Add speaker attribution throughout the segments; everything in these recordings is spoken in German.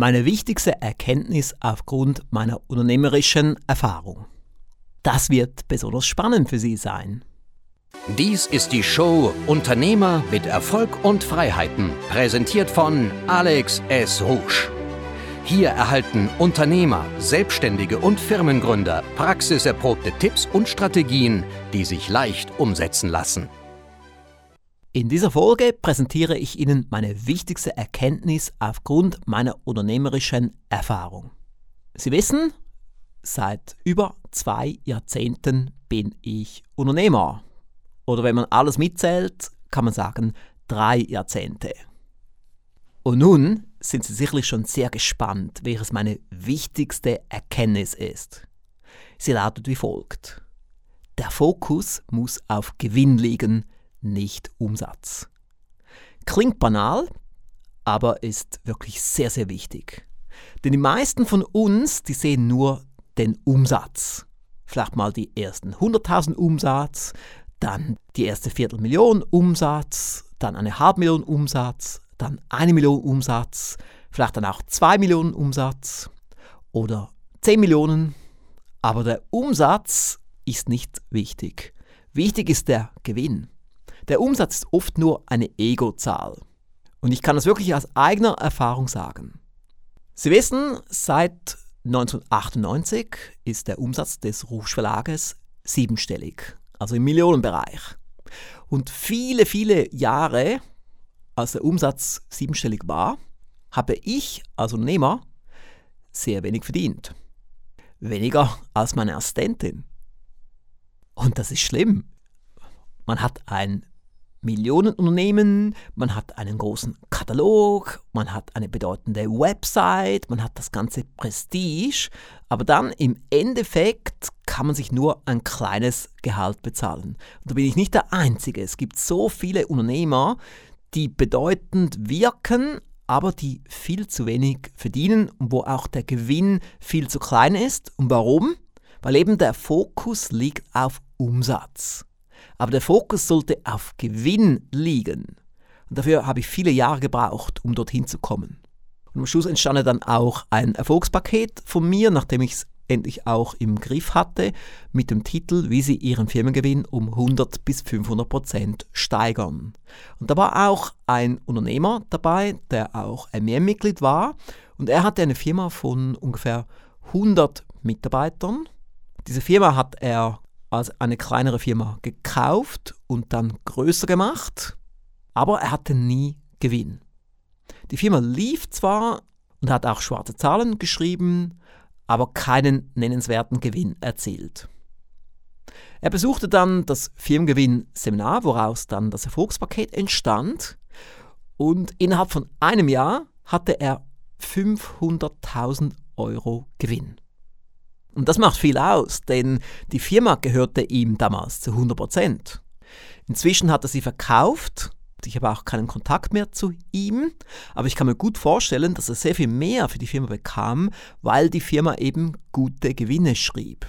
Speaker 1: Meine wichtigste Erkenntnis aufgrund meiner unternehmerischen Erfahrung. Das wird besonders spannend für Sie sein.
Speaker 2: Dies ist die Show Unternehmer mit Erfolg und Freiheiten, präsentiert von Alex S. Rouge. Hier erhalten Unternehmer, Selbstständige und Firmengründer praxiserprobte Tipps und Strategien, die sich leicht umsetzen lassen.
Speaker 1: In dieser Folge präsentiere ich Ihnen meine wichtigste Erkenntnis aufgrund meiner unternehmerischen Erfahrung. Sie wissen, seit über zwei Jahrzehnten bin ich Unternehmer. Oder wenn man alles mitzählt, kann man sagen drei Jahrzehnte. Und nun sind Sie sicherlich schon sehr gespannt, welches meine wichtigste Erkenntnis ist. Sie lautet wie folgt. Der Fokus muss auf Gewinn liegen, nicht Umsatz. Klingt banal, aber ist wirklich sehr, sehr wichtig. Denn die meisten von uns, die sehen nur den Umsatz. Vielleicht mal die ersten 100.000 Umsatz, dann die erste Viertelmillion Umsatz, dann eine halbe Million Umsatz, dann eine Million Umsatz, vielleicht dann auch zwei Millionen Umsatz oder 10 Millionen. Aber der Umsatz ist nicht wichtig. Wichtig ist der Gewinn. Der Umsatz ist oft nur eine Ego-Zahl. Und ich kann das wirklich aus eigener Erfahrung sagen. Sie wissen, seit 1998 ist der Umsatz des Rouge Verlages siebenstellig, also im Millionenbereich. Und viele, viele Jahre, als der Umsatz siebenstellig war, habe ich als Unternehmer sehr wenig verdient. Weniger als meine Assistentin. Und das ist schlimm. Man hat ein Millionenunternehmen, man hat einen großen Katalog, man hat eine bedeutende Website, man hat das ganze Prestige, aber dann im Endeffekt kann man sich nur ein kleines Gehalt bezahlen. Und da bin ich nicht der Einzige. Es gibt so viele Unternehmer, die bedeutend wirken, aber die viel zu wenig verdienen und wo auch der Gewinn viel zu klein ist. Und warum? Weil eben der Fokus liegt auf Umsatz. Aber der Fokus sollte auf Gewinn liegen. Und dafür habe ich viele Jahre gebraucht, um dorthin zu kommen. Und am Schluss entstand dann auch ein Erfolgspaket von mir, nachdem ich es endlich auch im Griff hatte, mit dem Titel, wie Sie Ihren Firmengewinn um 100 bis 500 Prozent steigern. Und da war auch ein Unternehmer dabei, der auch MEM-Mitglied war. Und er hatte eine Firma von ungefähr 100 Mitarbeitern. Diese Firma hat er als eine kleinere Firma gekauft und dann größer gemacht, aber er hatte nie Gewinn. Die Firma lief zwar und hat auch schwarze Zahlen geschrieben, aber keinen nennenswerten Gewinn erzielt. Er besuchte dann das Firmengewinn-Seminar, woraus dann das Erfolgspaket entstand, und innerhalb von einem Jahr hatte er 500.000 Euro Gewinn. Und das macht viel aus, denn die Firma gehörte ihm damals zu 100 Prozent. Inzwischen hat er sie verkauft. Ich habe auch keinen Kontakt mehr zu ihm, aber ich kann mir gut vorstellen, dass er sehr viel mehr für die Firma bekam, weil die Firma eben gute Gewinne schrieb.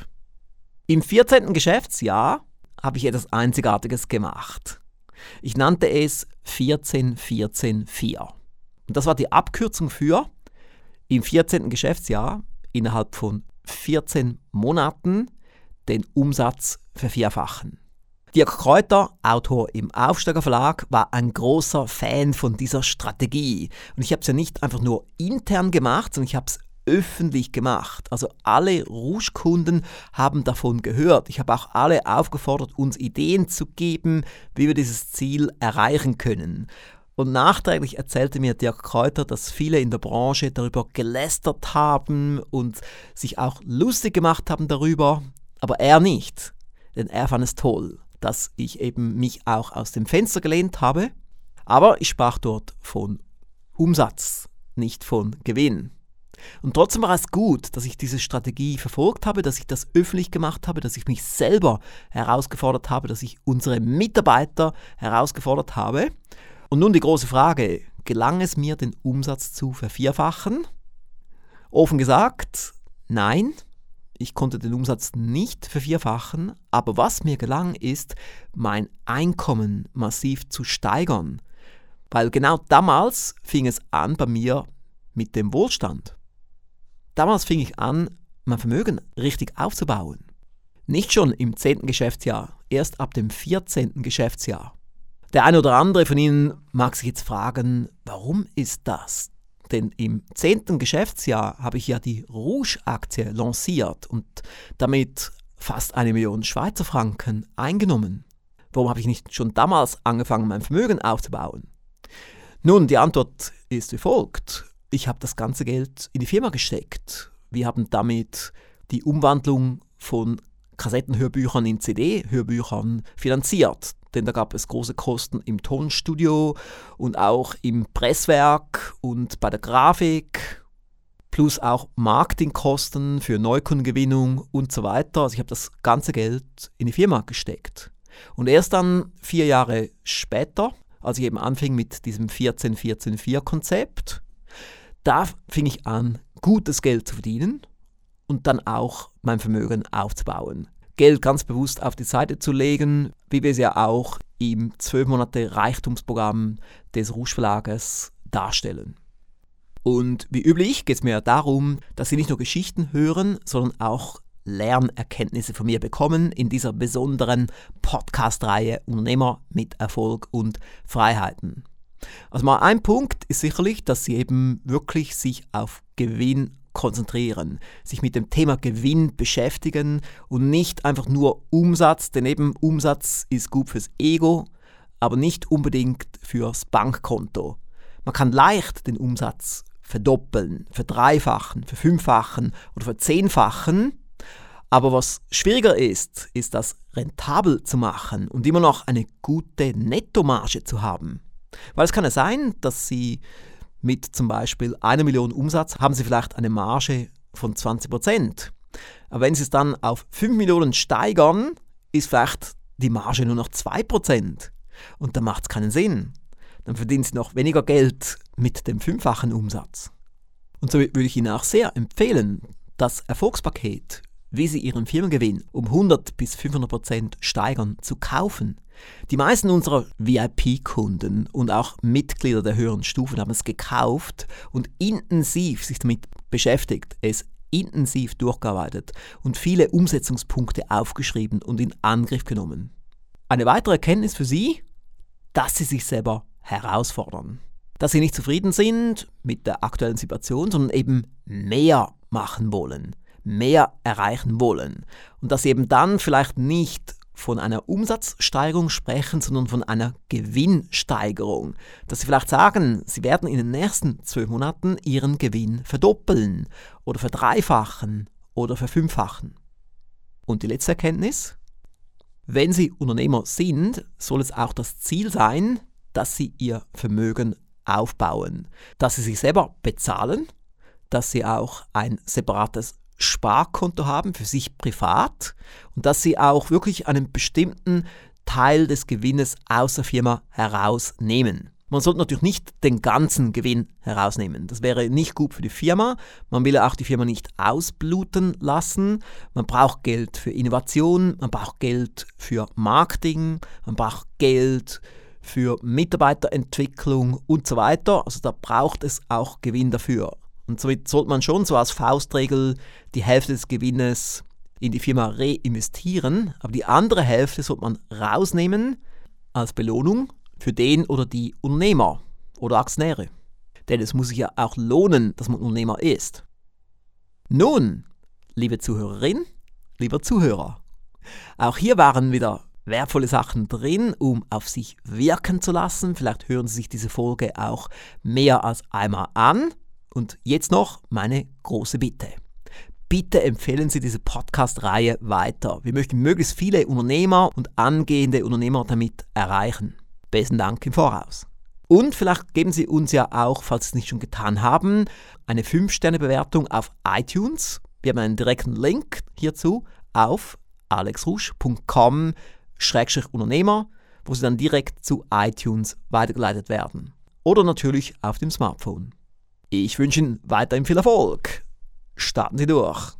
Speaker 1: Im 14. Geschäftsjahr habe ich etwas Einzigartiges gemacht. Ich nannte es 14144. Und das war die Abkürzung für im 14. Geschäftsjahr innerhalb von 14 Monaten den Umsatz vervierfachen. Dirk Kräuter, Autor im Aufsteiger Verlag, war ein großer Fan von dieser Strategie. Und ich habe es ja nicht einfach nur intern gemacht, sondern ich habe es öffentlich gemacht. Also alle Rouge-Kunden haben davon gehört. Ich habe auch alle aufgefordert, uns Ideen zu geben, wie wir dieses Ziel erreichen können. Und nachträglich erzählte mir Dirk Kräuter, dass viele in der Branche darüber gelästert haben und sich auch lustig gemacht haben darüber, aber er nicht. Denn er fand es toll, dass ich eben mich auch aus dem Fenster gelehnt habe. Aber ich sprach dort von Umsatz, nicht von Gewinn. Und trotzdem war es gut, dass ich diese Strategie verfolgt habe, dass ich das öffentlich gemacht habe, dass ich mich selber herausgefordert habe, dass ich unsere Mitarbeiter herausgefordert habe. Und nun die große Frage, gelang es mir, den Umsatz zu vervierfachen? Offen gesagt, nein, ich konnte den Umsatz nicht vervierfachen, aber was mir gelang, ist, mein Einkommen massiv zu steigern. Weil genau damals fing es an bei mir mit dem Wohlstand. Damals fing ich an, mein Vermögen richtig aufzubauen. Nicht schon im 10. Geschäftsjahr, erst ab dem 14. Geschäftsjahr. Der eine oder andere von Ihnen mag sich jetzt fragen, warum ist das? Denn im 10. Geschäftsjahr habe ich ja die Rouge-Aktie lanciert und damit fast eine Million Schweizer Franken eingenommen. Warum habe ich nicht schon damals angefangen, mein Vermögen aufzubauen? Nun, die Antwort ist wie folgt. Ich habe das ganze Geld in die Firma gesteckt. Wir haben damit die Umwandlung von Kassettenhörbüchern in CD-Hörbüchern finanziert. Denn da gab es große Kosten im Tonstudio und auch im Presswerk und bei der Grafik plus auch Marketingkosten für Neukundengewinnung und so weiter. Also ich habe das ganze Geld in die Firma gesteckt. Und erst dann vier Jahre später, als ich eben anfing mit diesem 14-14-4-Konzept, da fing ich an, gutes Geld zu verdienen und dann auch mein Vermögen aufzubauen. Geld ganz bewusst auf die Seite zu legen, wie wir es ja auch im 12 Monate Reichtumsprogramm des Rouge Verlages darstellen. Und wie üblich geht es mir darum, dass Sie nicht nur Geschichten hören, sondern auch Lernerkenntnisse von mir bekommen in dieser besonderen Podcast-Reihe Unternehmer mit Erfolg und Freiheiten. Also mal ein Punkt ist sicherlich, dass Sie eben wirklich sich auf Gewinn konzentrieren, sich mit dem Thema Gewinn beschäftigen und nicht einfach nur Umsatz, denn eben Umsatz ist gut fürs Ego, aber nicht unbedingt fürs Bankkonto. Man kann leicht den Umsatz verdoppeln, verdreifachen, verfünffachen oder verzehnfachen. Aber was schwieriger ist, ist das rentabel zu machen und immer noch eine gute Nettomarge zu haben. Weil es kann ja sein, dass Sie mit zum Beispiel einer Million Umsatz haben Sie vielleicht eine Marge von 20 Prozent. Aber wenn Sie es dann auf 5 Millionen steigern, ist vielleicht die Marge nur noch 2 Prozent. Und dann macht es keinen Sinn. Dann verdienen Sie noch weniger Geld mit dem fünffachen Umsatz. Und so würde ich Ihnen auch sehr empfehlen, das Erfolgspaket, wie Sie Ihren Firmengewinn um 100 bis 500 Prozent steigern, zu kaufen. Die meisten unserer VIP-Kunden und auch Mitglieder der höheren Stufen haben es gekauft und intensiv sich damit beschäftigt, es intensiv durchgearbeitet und viele Umsetzungspunkte aufgeschrieben und in Angriff genommen. Eine weitere Erkenntnis für Sie, dass Sie sich selber herausfordern. Dass Sie nicht zufrieden sind mit der aktuellen Situation, sondern eben mehr machen wollen, mehr erreichen wollen. Und dass Sie eben dann vielleicht nicht von einer Umsatzsteigerung sprechen, sondern von einer Gewinnsteigerung. Dass Sie vielleicht sagen, Sie werden in den nächsten zwölf Monaten Ihren Gewinn verdoppeln oder verdreifachen oder verfünffachen. Und die letzte Erkenntnis? Wenn Sie Unternehmer sind, soll es auch das Ziel sein, dass Sie Ihr Vermögen aufbauen, dass Sie sich selber bezahlen, dass Sie auch ein separates Sparkonto haben für sich privat und dass sie auch wirklich einen bestimmten Teil des Gewinnes aus der Firma herausnehmen. Man sollte natürlich nicht den ganzen Gewinn herausnehmen. Das wäre nicht gut für die Firma. Man will auch die Firma nicht ausbluten lassen. Man braucht Geld für Innovation, man braucht Geld für Marketing, man braucht Geld für Mitarbeiterentwicklung und so weiter. Also da braucht es auch Gewinn dafür. Und somit sollte man schon so als Faustregel die Hälfte des Gewinnes in die Firma reinvestieren, aber die andere Hälfte sollte man rausnehmen als Belohnung für den oder die Unternehmer oder Aktionäre. Denn es muss sich ja auch lohnen, dass man Unternehmer ist. Nun, liebe Zuhörerin, lieber Zuhörer, auch hier waren wieder wertvolle Sachen drin, um auf sich wirken zu lassen. Vielleicht hören Sie sich diese Folge auch mehr als einmal an. Und jetzt noch meine große Bitte. Bitte empfehlen Sie diese Podcast-Reihe weiter. Wir möchten möglichst viele Unternehmer und angehende Unternehmer damit erreichen. Besten Dank im Voraus. Und vielleicht geben Sie uns ja auch, falls Sie es nicht schon getan haben, eine 5-Sterne-Bewertung auf iTunes. Wir haben einen direkten Link hierzu auf alexrusch.com-unternehmer, wo Sie dann direkt zu iTunes weitergeleitet werden. Oder natürlich auf dem Smartphone. Ich wünsche Ihnen weiterhin viel Erfolg. Starten Sie durch.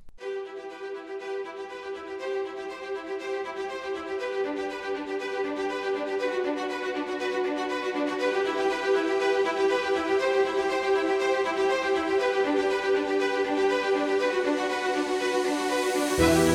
Speaker 3: thank